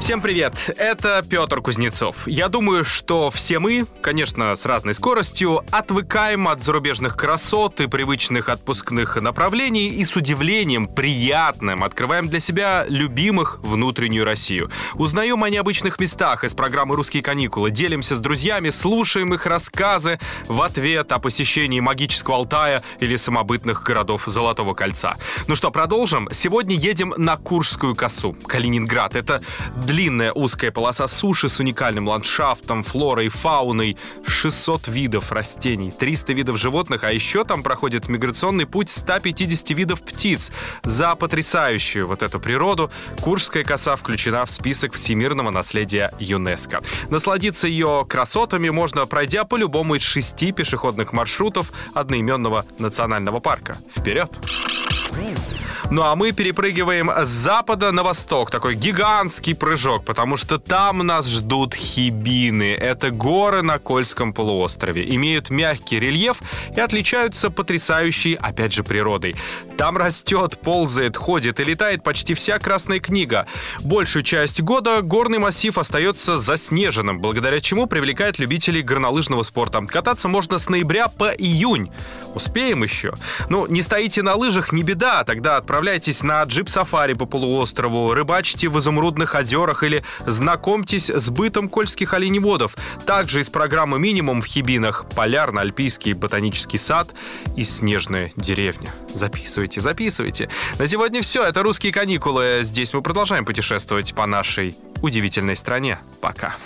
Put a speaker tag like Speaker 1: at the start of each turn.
Speaker 1: Всем привет, это Петр Кузнецов. Я думаю, что все мы, конечно, с разной скоростью, отвыкаем от зарубежных красот и привычных отпускных направлений и с удивлением, приятным, открываем для себя любимых внутреннюю Россию. Узнаем о необычных местах из программы «Русские каникулы», делимся с друзьями, слушаем их рассказы в ответ о посещении магического Алтая или самобытных городов Золотого кольца. Ну что, продолжим? Сегодня едем на Куршскую косу, Калининград. Это длинная узкая полоса суши с уникальным ландшафтом, флорой, фауной, 600 видов растений, 300 видов животных, а еще там проходит миграционный путь 150 видов птиц. За потрясающую вот эту природу Куршская коса включена в список всемирного наследия ЮНЕСКО. Насладиться ее красотами можно, пройдя по любому из шести пешеходных маршрутов одноименного национального парка. Вперед! Ну а мы перепрыгиваем с запада на восток. Такой гигантский прыжок, потому что там нас ждут хибины. Это горы на Кольском полуострове. Имеют мягкий рельеф и отличаются потрясающей, опять же, природой. Там растет, ползает, ходит и летает почти вся Красная книга. Большую часть года горный массив остается заснеженным, благодаря чему привлекает любителей горнолыжного спорта. Кататься можно с ноября по июнь. Успеем еще? Ну, не стоите на лыжах, не беда, тогда отправляйтесь на джип-сафари по полуострову, рыбачьте в изумрудных озерах или знакомьтесь с бытом кольских оленеводов. Также из программы «Минимум» в Хибинах полярно-альпийский ботанический сад и снежная деревня. Записывайте, записывайте. На сегодня все. Это «Русские каникулы». Здесь мы продолжаем путешествовать по нашей удивительной стране. Пока.